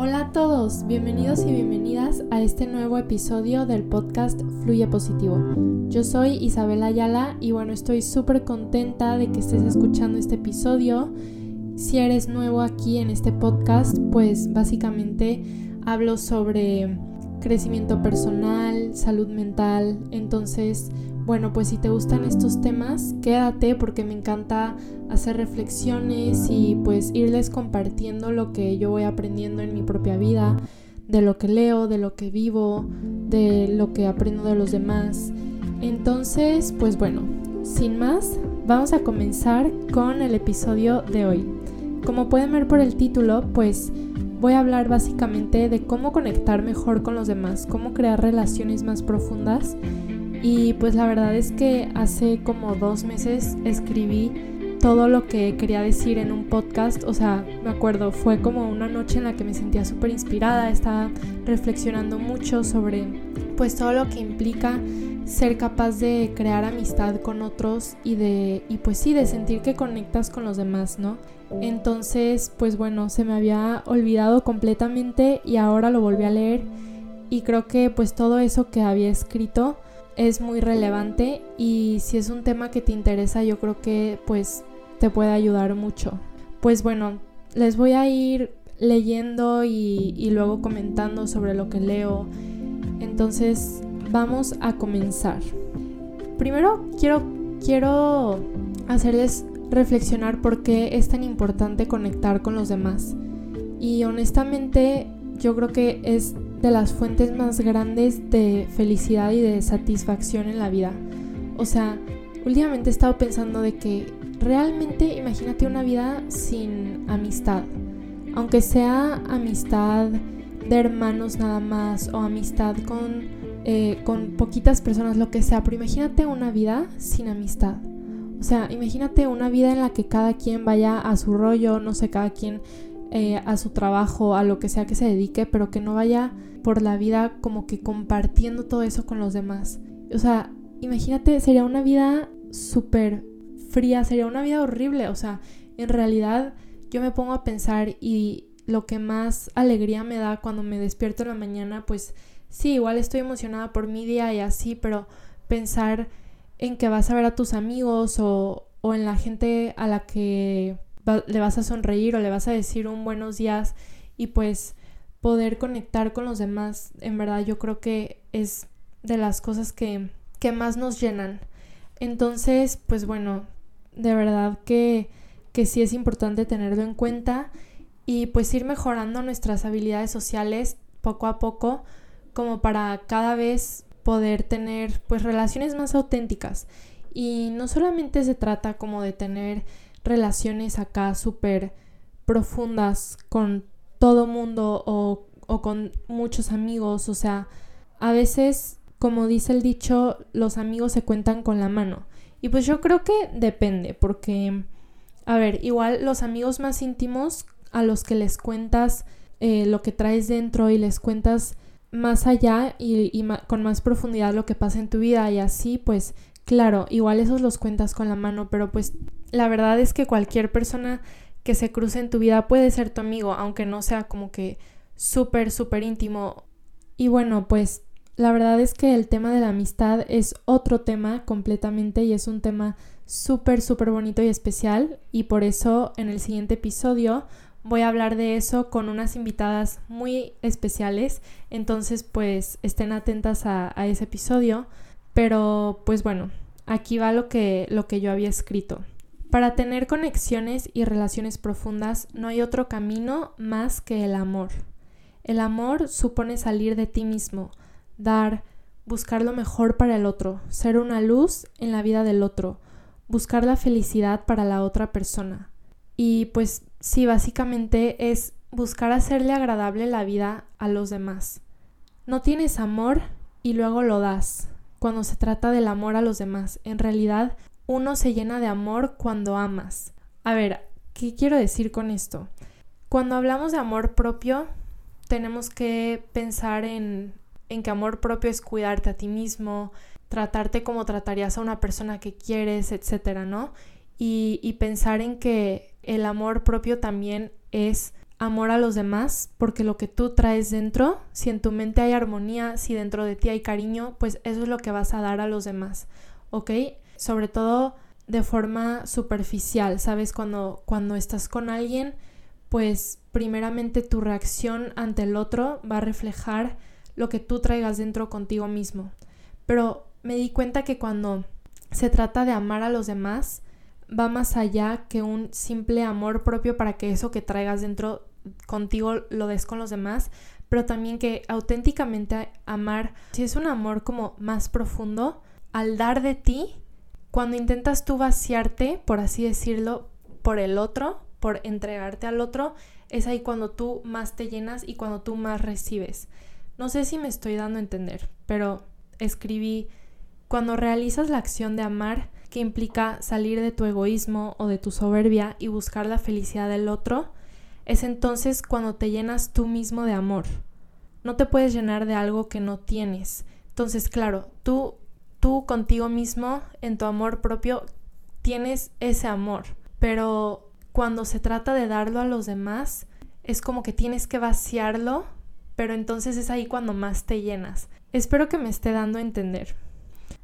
Hola a todos, bienvenidos y bienvenidas a este nuevo episodio del podcast Fluye Positivo. Yo soy Isabel Ayala y bueno, estoy súper contenta de que estés escuchando este episodio. Si eres nuevo aquí en este podcast, pues básicamente hablo sobre crecimiento personal, salud mental, entonces bueno, pues si te gustan estos temas, quédate porque me encanta hacer reflexiones y pues irles compartiendo lo que yo voy aprendiendo en mi propia vida, de lo que leo, de lo que vivo, de lo que aprendo de los demás. Entonces, pues bueno, sin más, vamos a comenzar con el episodio de hoy. Como pueden ver por el título, pues voy a hablar básicamente de cómo conectar mejor con los demás, cómo crear relaciones más profundas y pues la verdad es que hace como dos meses escribí todo lo que quería decir en un podcast. O sea, me acuerdo, fue como una noche en la que me sentía súper inspirada, estaba reflexionando mucho sobre pues todo lo que implica ser capaz de crear amistad con otros y de y pues sí de sentir que conectas con los demás, ¿no? Entonces, pues bueno, se me había olvidado completamente y ahora lo volví a leer y creo que pues todo eso que había escrito es muy relevante y si es un tema que te interesa yo creo que pues te puede ayudar mucho. Pues bueno, les voy a ir leyendo y, luego comentando sobre lo que leo. Entonces vamos a comenzar. Primero quiero, quiero hacerles reflexionar por qué es tan importante conectar con los demás. Y honestamente yo creo que es de las fuentes más grandes de felicidad y de satisfacción en la vida. O sea, últimamente he estado pensando de que realmente imagínate una vida sin amistad. Aunque sea amistad de hermanos nada más o amistad con, eh, con poquitas personas, lo que sea, pero imagínate una vida sin amistad. O sea, imagínate una vida en la que cada quien vaya a su rollo, no sé, cada quien eh, a su trabajo, a lo que sea que se dedique, pero que no vaya por la vida como que compartiendo todo eso con los demás. O sea, imagínate, sería una vida súper fría, sería una vida horrible. O sea, en realidad yo me pongo a pensar y lo que más alegría me da cuando me despierto en la mañana, pues sí, igual estoy emocionada por mi día y así, pero pensar en que vas a ver a tus amigos o, o en la gente a la que le vas a sonreír o le vas a decir un buenos días y pues poder conectar con los demás, en verdad yo creo que es de las cosas que, que más nos llenan. Entonces, pues bueno, de verdad que, que sí es importante tenerlo en cuenta y pues ir mejorando nuestras habilidades sociales poco a poco como para cada vez poder tener pues relaciones más auténticas y no solamente se trata como de tener relaciones acá súper profundas con todo mundo o, o con muchos amigos, o sea, a veces, como dice el dicho, los amigos se cuentan con la mano. Y pues yo creo que depende, porque, a ver, igual los amigos más íntimos a los que les cuentas eh, lo que traes dentro y les cuentas más allá y, y con más profundidad lo que pasa en tu vida y así, pues claro, igual esos los cuentas con la mano, pero pues la verdad es que cualquier persona que se cruce en tu vida puede ser tu amigo, aunque no sea como que súper, súper íntimo. Y bueno, pues la verdad es que el tema de la amistad es otro tema completamente y es un tema súper, súper bonito y especial y por eso en el siguiente episodio voy a hablar de eso con unas invitadas muy especiales. Entonces pues estén atentas a, a ese episodio. Pero pues bueno, aquí va lo que, lo que yo había escrito. Para tener conexiones y relaciones profundas no hay otro camino más que el amor. El amor supone salir de ti mismo, dar, buscar lo mejor para el otro, ser una luz en la vida del otro, buscar la felicidad para la otra persona. Y pues sí, básicamente es buscar hacerle agradable la vida a los demás. No tienes amor y luego lo das. Cuando se trata del amor a los demás, en realidad uno se llena de amor cuando amas. A ver, ¿qué quiero decir con esto? Cuando hablamos de amor propio, tenemos que pensar en, que amor propio es cuidarte a ti mismo, tratarte como tratarías a una persona que quieres, etcétera, ¿no? Y pensar en que el amor propio también es amor a los demás, porque lo que tú traes dentro, si en tu mente hay armonía, si dentro de ti hay cariño, pues eso es lo que vas a dar a los demás, ¿ok? Sobre todo de forma superficial, ¿sabes? Cuando, cuando estás con alguien, pues primeramente tu reacción ante el otro va a reflejar lo que tú traigas dentro contigo mismo. Pero me di cuenta que cuando se trata de amar a los demás, va más allá que un simple amor propio para que eso que traigas dentro contigo lo des con los demás, pero también que auténticamente amar, si es un amor como más profundo, al dar de ti, cuando intentas tú vaciarte, por así decirlo, por el otro, por entregarte al otro, es ahí cuando tú más te llenas y cuando tú más recibes. No sé si me estoy dando a entender, pero escribí, cuando realizas la acción de amar, que implica salir de tu egoísmo o de tu soberbia y buscar la felicidad del otro, es entonces cuando te llenas tú mismo de amor. No te puedes llenar de algo que no tienes. Entonces, claro, tú, tú contigo mismo, en tu amor propio, tienes ese amor. Pero cuando se trata de darlo a los demás, es como que tienes que vaciarlo, pero entonces es ahí cuando más te llenas. Espero que me esté dando a entender.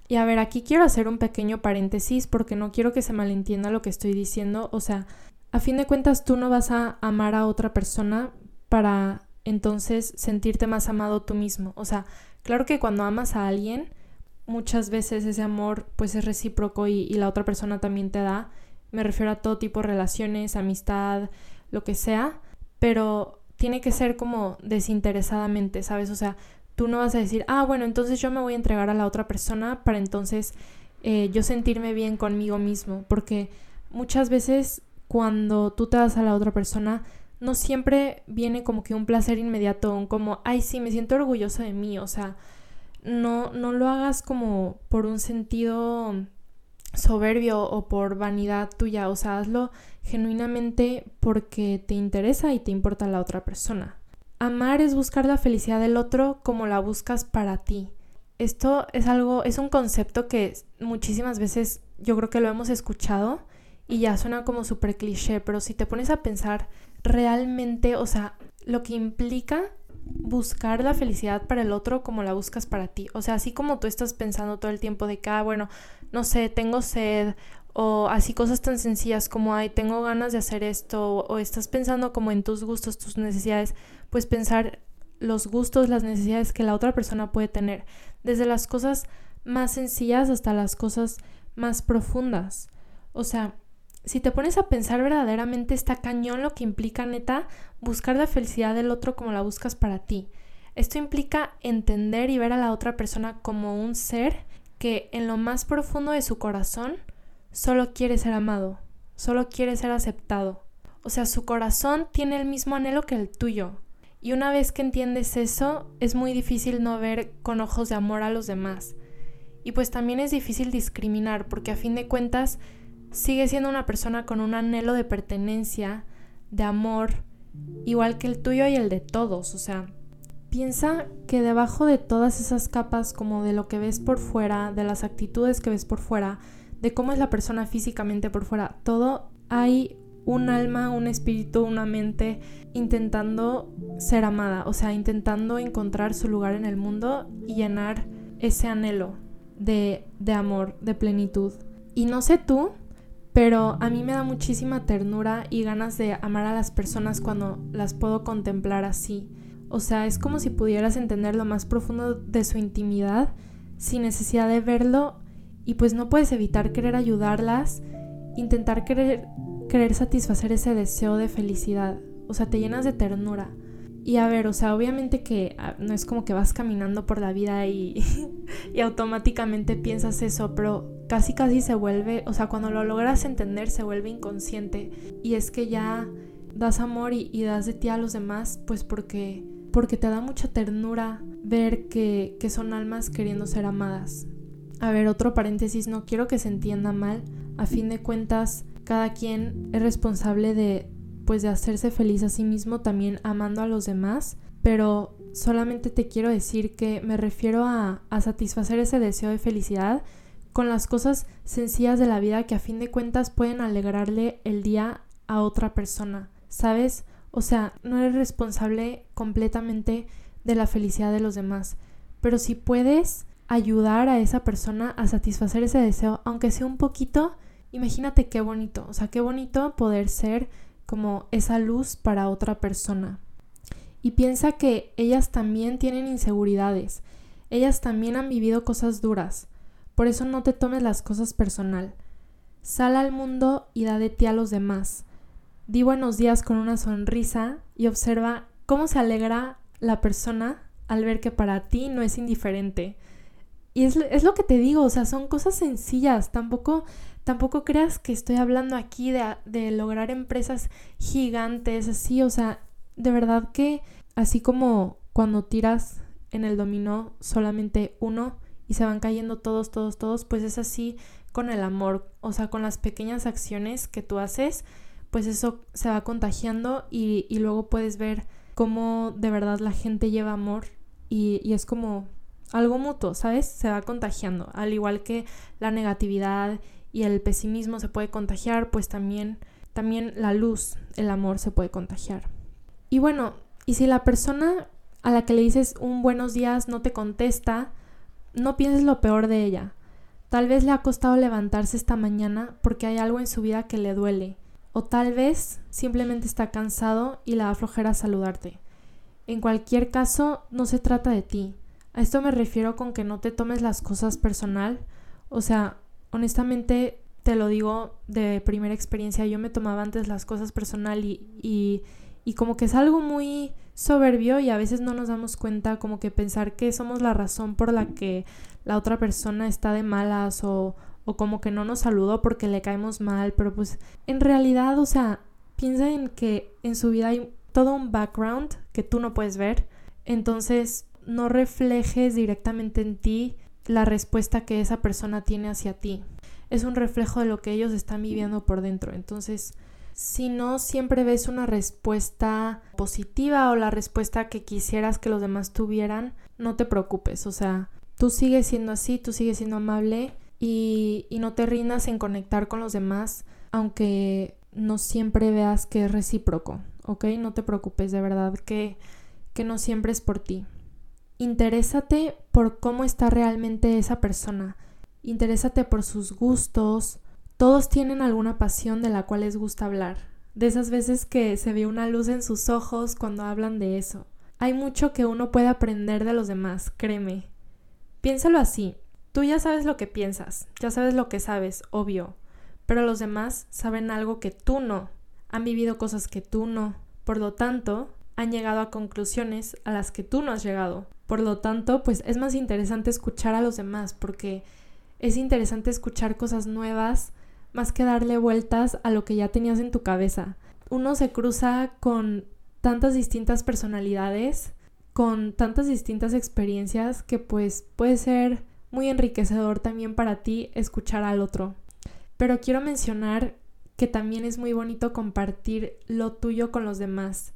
Y a ver, aquí quiero hacer un pequeño paréntesis porque no quiero que se malentienda lo que estoy diciendo. O sea, a fin de cuentas tú no vas a amar a otra persona para entonces sentirte más amado tú mismo. O sea, claro que cuando amas a alguien, muchas veces ese amor pues es recíproco y, y la otra persona también te da. Me refiero a todo tipo de relaciones, amistad, lo que sea, pero tiene que ser como desinteresadamente, ¿sabes? O sea, tú no vas a decir, ah, bueno, entonces yo me voy a entregar a la otra persona para entonces eh, yo sentirme bien conmigo mismo, porque muchas veces cuando tú te das a la otra persona, no siempre viene como que un placer inmediato, un como, ay, sí, me siento orgulloso de mí, o sea, no, no lo hagas como por un sentido soberbio o por vanidad tuya, o sea, hazlo genuinamente porque te interesa y te importa la otra persona. Amar es buscar la felicidad del otro como la buscas para ti. Esto es algo, es un concepto que muchísimas veces yo creo que lo hemos escuchado y ya suena como súper cliché, pero si te pones a pensar realmente, o sea, lo que implica buscar la felicidad para el otro como la buscas para ti. O sea, así como tú estás pensando todo el tiempo de que, ah, bueno, no sé, tengo sed o así cosas tan sencillas como, ay, tengo ganas de hacer esto o estás pensando como en tus gustos, tus necesidades, pues pensar los gustos, las necesidades que la otra persona puede tener, desde las cosas más sencillas hasta las cosas más profundas. O sea, si te pones a pensar verdaderamente está cañón lo que implica neta buscar la felicidad del otro como la buscas para ti. Esto implica entender y ver a la otra persona como un ser que en lo más profundo de su corazón solo quiere ser amado, solo quiere ser aceptado. O sea, su corazón tiene el mismo anhelo que el tuyo. Y una vez que entiendes eso, es muy difícil no ver con ojos de amor a los demás. Y pues también es difícil discriminar porque a fin de cuentas sigue siendo una persona con un anhelo de pertenencia, de amor, igual que el tuyo y el de todos. O sea, piensa que debajo de todas esas capas, como de lo que ves por fuera, de las actitudes que ves por fuera, de cómo es la persona físicamente por fuera, todo hay un alma, un espíritu, una mente intentando ser amada, o sea, intentando encontrar su lugar en el mundo y llenar ese anhelo de, de amor, de plenitud. Y no sé tú, pero a mí me da muchísima ternura y ganas de amar a las personas cuando las puedo contemplar así. O sea, es como si pudieras entender lo más profundo de su intimidad sin necesidad de verlo y pues no puedes evitar querer ayudarlas, intentar querer, querer satisfacer ese deseo de felicidad. O sea, te llenas de ternura. Y a ver, o sea, obviamente que ah, no es como que vas caminando por la vida y, y automáticamente piensas eso, pero casi casi se vuelve, o sea, cuando lo logras entender se vuelve inconsciente. Y es que ya das amor y, das de ti a los demás, pues porque, porque te da mucha ternura ver que, que son almas queriendo ser amadas. A ver, otro paréntesis, no quiero que se entienda mal. A fin de cuentas, cada quien es responsable de, pues de hacerse feliz a sí mismo también amando a los demás, pero solamente te quiero decir que me refiero a, a satisfacer ese deseo de felicidad con las cosas sencillas de la vida que a fin de cuentas pueden alegrarle el día a otra persona, ¿sabes? O sea, no eres responsable completamente de la felicidad de los demás. Pero si puedes ayudar a esa persona a satisfacer ese deseo, aunque sea un poquito, imagínate qué bonito. O sea, qué bonito poder ser como esa luz para otra persona. Y piensa que ellas también tienen inseguridades. Ellas también han vivido cosas duras. Por eso no te tomes las cosas personal. Sal al mundo y da de ti a los demás. Di buenos días con una sonrisa y observa cómo se alegra la persona al ver que para ti no es indiferente. Y es, es, lo que te digo, o sea, son cosas sencillas. Tampoco, tampoco creas que estoy hablando aquí de, lograr empresas gigantes, así, o sea, de verdad que así como cuando tiras en el dominó solamente uno y se van cayendo todos, todos, todos, pues es así con el amor, o sea, con las pequeñas acciones que tú haces, pues eso se va contagiando y, y luego puedes ver cómo de verdad la gente lleva amor y, y es como algo mutuo, ¿sabes? Se va contagiando, al igual que la negatividad y el pesimismo se puede contagiar, pues también, también la luz, el amor se puede contagiar. Y bueno, y si la persona a la que le dices un buenos días no te contesta, no pienses lo peor de ella. Tal vez le ha costado levantarse esta mañana porque hay algo en su vida que le duele. O tal vez simplemente está cansado y le da flojera saludarte. En cualquier caso, no se trata de ti. A esto me refiero con que no te tomes las cosas personal. O sea, honestamente te lo digo de primera experiencia, yo me tomaba antes las cosas personal y, y y como que es algo muy soberbio y a veces no nos damos cuenta como que pensar que somos la razón por la que la otra persona está de malas o, o como que no nos saludó porque le caemos mal, pero pues en realidad, o sea, piensa en que en su vida hay todo un background que tú no puedes ver, entonces no reflejes directamente en ti la respuesta que esa persona tiene hacia ti. Es un reflejo de lo que ellos están viviendo por dentro, entonces si no siempre ves una respuesta positiva o la respuesta que quisieras que los demás tuvieran, no te preocupes, o sea, tú sigues siendo así, tú sigues siendo amable y, y no te rindas en conectar con los demás, aunque no siempre veas que es recíproco, ¿ok? No te preocupes, de verdad que, que no siempre es por ti. Interésate por cómo está realmente esa persona. Interésate por sus gustos, todos tienen alguna pasión de la cual les gusta hablar, de esas veces que se ve una luz en sus ojos cuando hablan de eso. Hay mucho que uno puede aprender de los demás, créeme. Piénsalo así, tú ya sabes lo que piensas, ya sabes lo que sabes, obvio, pero los demás saben algo que tú no, han vivido cosas que tú no, por lo tanto, han llegado a conclusiones a las que tú no has llegado. Por lo tanto, pues es más interesante escuchar a los demás porque es interesante escuchar cosas nuevas más que darle vueltas a lo que ya tenías en tu cabeza. Uno se cruza con tantas distintas personalidades, con tantas distintas experiencias que pues puede ser muy enriquecedor también para ti escuchar al otro. Pero quiero mencionar que también es muy bonito compartir lo tuyo con los demás,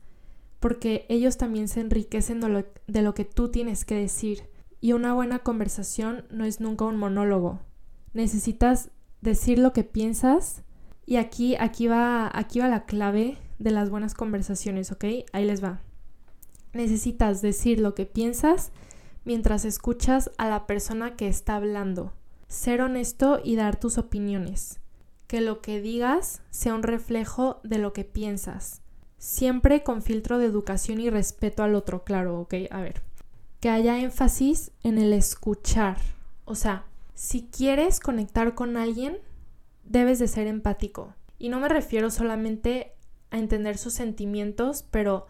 porque ellos también se enriquecen de lo, que tú tienes que decir. Y una buena conversación no es nunca un monólogo. Necesitas decir lo que piensas. Y aquí, aquí, va, aquí va la clave de las buenas conversaciones, ¿ok? Ahí les va. Necesitas decir lo que piensas mientras escuchas a la persona que está hablando. Ser honesto y dar tus opiniones. Que lo que digas sea un reflejo de lo que piensas. Siempre con filtro de educación y respeto al otro, claro, ¿ok? A ver. Que haya énfasis en el escuchar. O sea, si quieres conectar con alguien, debes de ser empático. Y no me refiero solamente a entender sus sentimientos, pero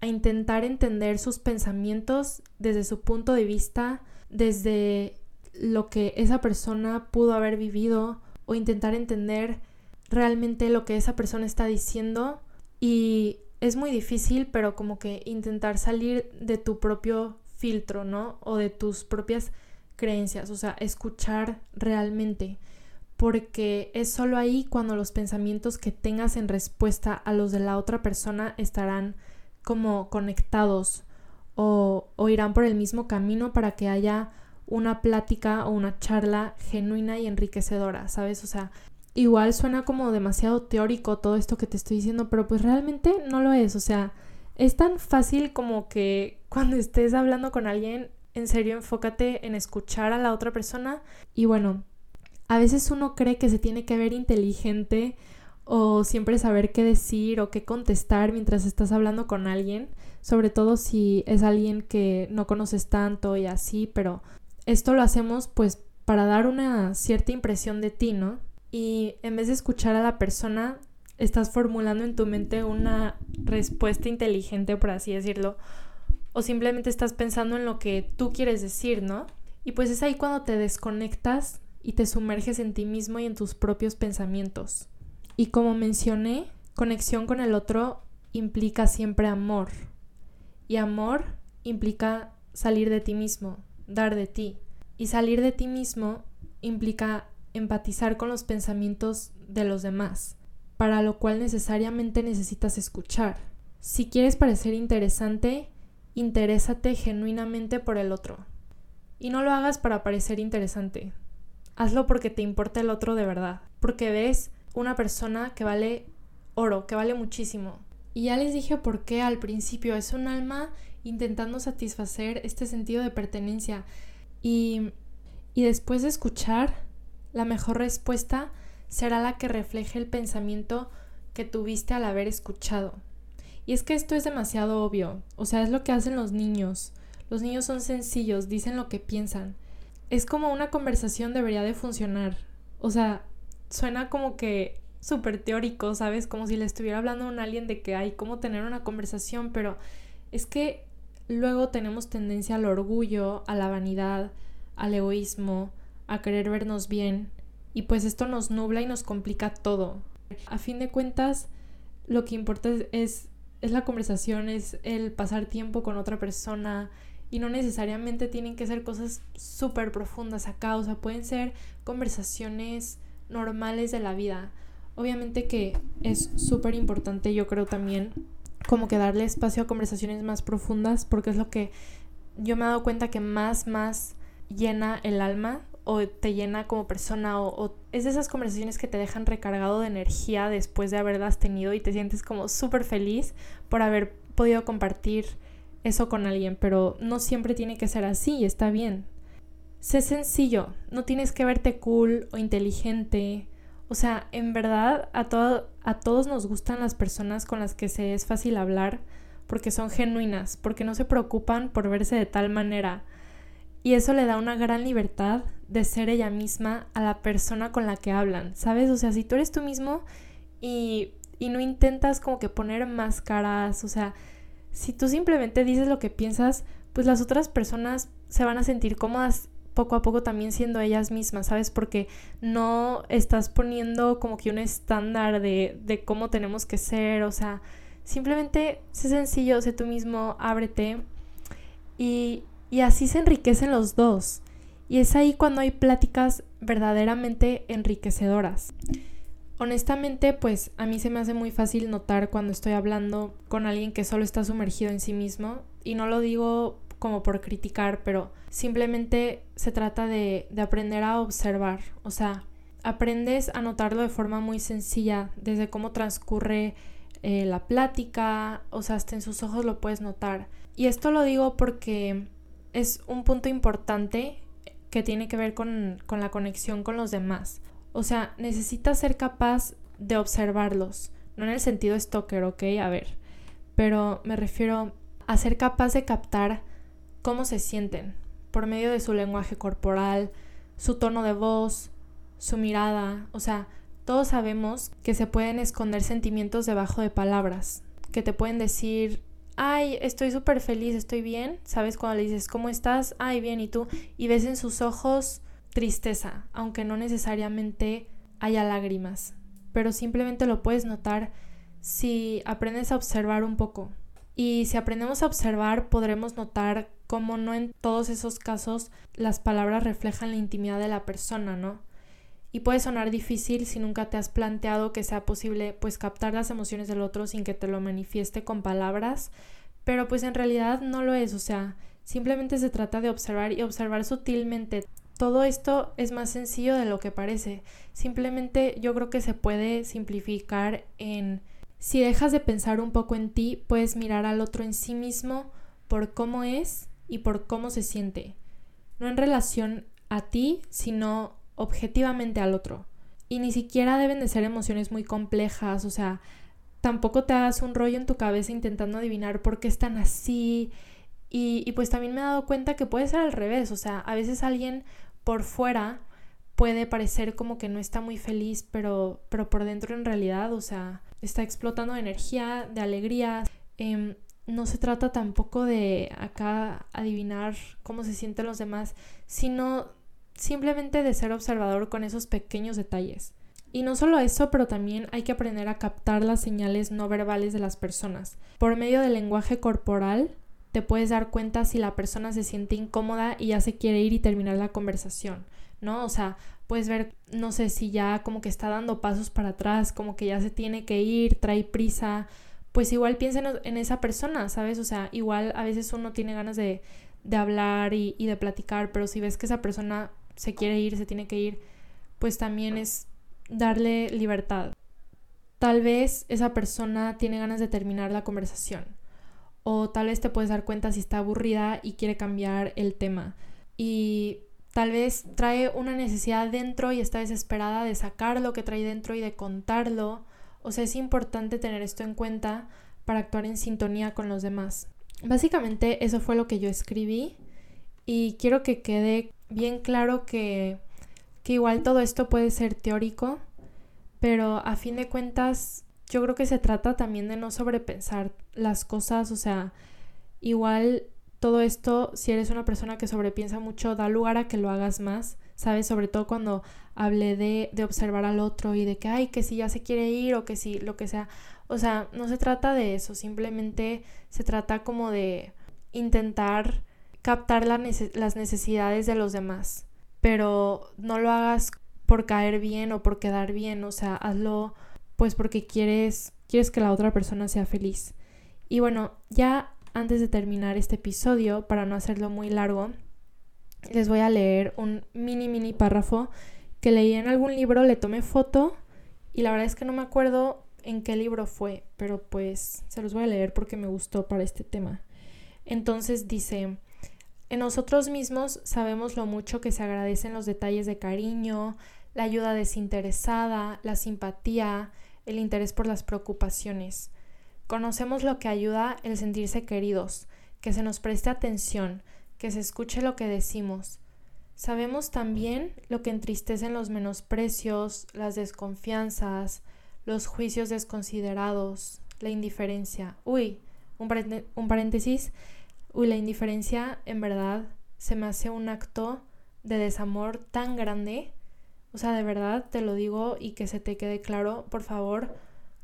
a intentar entender sus pensamientos desde su punto de vista, desde lo que esa persona pudo haber vivido o intentar entender realmente lo que esa persona está diciendo y es muy difícil, pero como que intentar salir de tu propio filtro, ¿no? O de tus propias creencias, o sea, escuchar realmente, porque es solo ahí cuando los pensamientos que tengas en respuesta a los de la otra persona estarán como conectados o, o irán por el mismo camino para que haya una plática o una charla genuina y enriquecedora, ¿sabes? O sea, igual suena como demasiado teórico todo esto que te estoy diciendo, pero pues realmente no lo es, o sea, es tan fácil como que cuando estés hablando con alguien, en serio enfócate en escuchar a la otra persona y bueno, a veces uno cree que se tiene que ver inteligente o siempre saber qué decir o qué contestar mientras estás hablando con alguien, sobre todo si es alguien que no conoces tanto y así, pero esto lo hacemos pues para dar una cierta impresión de ti, ¿no? Y en vez de escuchar a la persona, estás formulando en tu mente una respuesta inteligente, por así decirlo, o simplemente estás pensando en lo que tú quieres decir, ¿no? Y pues es ahí cuando te desconectas y te sumerges en ti mismo y en tus propios pensamientos. Y como mencioné, conexión con el otro implica siempre amor. Y amor implica salir de ti mismo, dar de ti. Y salir de ti mismo implica empatizar con los pensamientos de los demás, para lo cual necesariamente necesitas escuchar. Si quieres parecer interesante, interésate genuinamente por el otro. Y no lo hagas para parecer interesante. Hazlo porque te importa el otro de verdad, porque ves una persona que vale oro, que vale muchísimo. Y ya les dije por qué al principio, es un alma intentando satisfacer este sentido de pertenencia. Y, y después de escuchar, la mejor respuesta será la que refleje el pensamiento que tuviste al haber escuchado. Y es que esto es demasiado obvio, o sea, es lo que hacen los niños. Los niños son sencillos, dicen lo que piensan. Es como una conversación debería de funcionar. O sea, suena como que súper teórico, ¿sabes? Como si le estuviera hablando a alguien de que hay cómo tener una conversación, pero es que luego tenemos tendencia al orgullo, a la vanidad, al egoísmo, a querer vernos bien, y pues esto nos nubla y nos complica todo. A fin de cuentas, lo que importa es, es, la conversación, es el pasar tiempo con otra persona, y no necesariamente tienen que ser cosas súper profundas acá, o sea, pueden ser conversaciones normales de la vida. Obviamente que es súper importante, yo creo también, como que darle espacio a conversaciones más profundas, porque es lo que yo me he dado cuenta que más, más llena el alma o te llena como persona o, es de esas conversaciones que te dejan recargado de energía después de haberlas tenido y te sientes como súper feliz por haber podido compartir eso con alguien, pero no siempre tiene que ser así está bien. Sé sencillo, no tienes que verte cool o inteligente. O sea, en verdad a, a todos nos gustan las personas con las que se es fácil hablar porque son genuinas, porque no se preocupan por verse de tal manera. Y eso le da una gran libertad de ser ella misma a la persona con la que hablan, ¿sabes? O sea, si tú eres tú mismo y, y no intentas como que poner máscaras, o sea, si tú simplemente dices lo que piensas, pues las otras personas se van a sentir cómodas poco a poco también siendo ellas mismas, ¿sabes? Porque no estás poniendo como que un estándar de, de cómo tenemos que ser, o sea, simplemente sé sencillo, sé tú mismo, ábrete y, y así se enriquecen los dos. Y es ahí cuando hay pláticas verdaderamente enriquecedoras. Honestamente, pues a mí se me hace muy fácil notar cuando estoy hablando con alguien que solo está sumergido en sí mismo. Y no lo digo como por criticar, pero simplemente se trata de, aprender a observar. O sea, aprendes a notarlo de forma muy sencilla, desde cómo transcurre eh, la plática, o sea, hasta en sus ojos lo puedes notar. Y esto lo digo porque es un punto importante que tiene que ver con, con la conexión con los demás. O sea, necesitas ser capaz de observarlos, no en el sentido stalker, ¿ok? A ver, pero me refiero a ser capaz de captar cómo se sienten por medio de su lenguaje corporal, su tono de voz, su mirada, o sea, todos sabemos que se pueden esconder sentimientos debajo de palabras, que te pueden decir, ay, estoy súper feliz, estoy bien, ¿sabes? Cuando le dices, ¿cómo estás? Ay, bien, ¿y tú? Y ves en sus ojos tristeza, aunque no necesariamente haya lágrimas, pero simplemente lo puedes notar si aprendes a observar un poco. Y si aprendemos a observar, podremos notar cómo no en todos esos casos las palabras reflejan la intimidad de la persona, ¿no? Y puede sonar difícil si nunca te has planteado que sea posible pues captar las emociones del otro sin que te lo manifieste con palabras, pero pues en realidad no lo es, o sea, simplemente se trata de observar y observar sutilmente todo esto es más sencillo de lo que parece. Simplemente yo creo que se puede simplificar en si dejas de pensar un poco en ti, puedes mirar al otro en sí mismo por cómo es y por cómo se siente. No en relación a ti, sino objetivamente al otro. Y ni siquiera deben de ser emociones muy complejas, o sea, tampoco te hagas un rollo en tu cabeza intentando adivinar por qué están así. Y, pues también me he dado cuenta que puede ser al revés, o sea, a veces alguien por fuera puede parecer como que no está muy feliz, pero, pero por dentro en realidad, o sea, está explotando de energía, de alegría. Em, no se trata tampoco de acá adivinar cómo se sienten los demás, sino simplemente de ser observador con esos pequeños detalles. Y no solo eso, pero también hay que aprender a captar las señales no verbales de las personas. Por medio del lenguaje corporal, te puedes dar cuenta si la persona se siente incómoda y ya se quiere ir y terminar la conversación. ¿no? O sea, puedes ver, no sé si ya como que está dando pasos para atrás, como que ya se tiene que ir, trae prisa, pues igual piensa en, esa persona, ¿sabes? O sea, igual a veces uno tiene ganas de, de hablar y de platicar, pero si ves que esa persona se quiere ir, se tiene que ir, pues también es darle libertad. Tal vez esa persona tiene ganas de terminar la conversación. O tal vez te puedes dar cuenta si está aburrida y quiere cambiar el tema. Y Tal vez trae una necesidad dentro y está desesperada de sacar lo que trae dentro y de contarlo. O sea, es importante tener esto en cuenta para actuar en sintonía con los demás. Básicamente eso fue lo que yo escribí y quiero que quede bien claro que, que igual todo esto puede ser teórico, pero a fin de cuentas yo creo que se trata también de no sobrepensar las cosas, o sea, igual todo esto, si eres una persona que sobrepiensa mucho, da lugar a que lo hagas más, ¿sabes? Sobre todo cuando hablé de, de observar al otro y de que, ay, que si ya se quiere ir o que si lo que sea. O sea, no se trata de eso, simplemente se trata como de intentar captar las necesidades de los demás, pero no lo hagas por caer bien o por quedar bien, o sea, hazlo pues porque quieres, quieres que la otra persona sea feliz. Y bueno, ya antes de terminar este episodio, para no hacerlo muy largo, les voy a leer un mini, mini párrafo que leí en algún libro, le tomé foto y la verdad es que no me acuerdo en qué libro fue, pero pues se los voy a leer porque me gustó para este tema. Entonces dice, en nosotros mismos sabemos lo mucho que se agradecen los detalles de cariño, la ayuda desinteresada, la simpatía, el interés por las preocupaciones. Conocemos lo que ayuda el sentirse queridos, que se nos preste atención, que se escuche lo que decimos. Sabemos también lo que entristecen los menosprecios, las desconfianzas, los juicios desconsiderados, la indiferencia. Uy, un, paréntesis. Uy, la indiferencia en verdad se me hace un acto de desamor tan grande. O sea, de verdad te lo digo y que se te quede claro, por favor,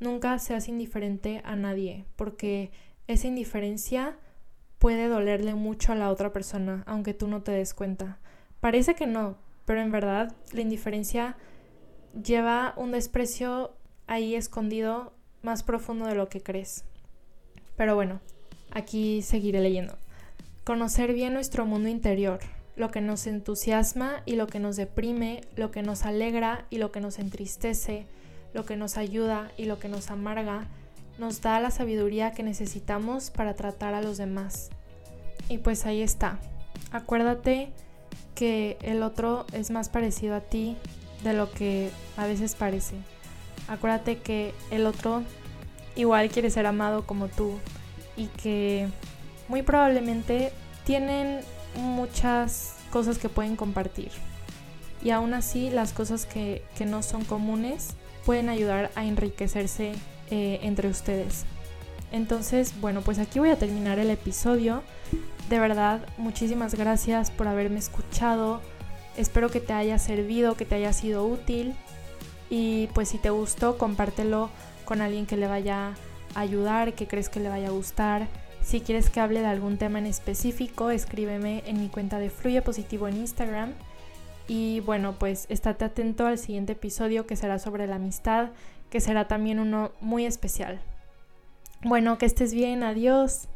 Nunca seas indiferente a nadie, porque esa indiferencia puede dolerle mucho a la otra persona, aunque tú no te des cuenta. Parece que no, pero en verdad la indiferencia lleva un desprecio ahí escondido más profundo de lo que crees. Pero bueno, aquí seguiré leyendo. Conocer bien nuestro mundo interior, lo que nos entusiasma y lo que nos deprime, lo que nos alegra y lo que nos entristece, lo que nos ayuda y lo que nos amarga, nos da la sabiduría que necesitamos para tratar a los demás. Y pues ahí está. Acuérdate que el otro es más parecido a ti de lo que a veces parece. Acuérdate que el otro igual quiere ser amado como tú y que muy probablemente tienen muchas cosas que pueden compartir. Y aún así las cosas que, que no son comunes pueden ayudar a enriquecerse eh, entre ustedes. Entonces, bueno, pues aquí voy a terminar el episodio. De verdad, muchísimas gracias por haberme escuchado. Espero que te haya servido, que te haya sido útil. Y pues si te gustó, compártelo con alguien que le vaya a ayudar, que crees que le vaya a gustar. Si quieres que hable de algún tema en específico, escríbeme en mi cuenta de Fluye Positivo en Instagram y bueno, pues estate atento al siguiente episodio que será sobre la amistad, que será también uno muy especial. Bueno, que estés bien, adiós.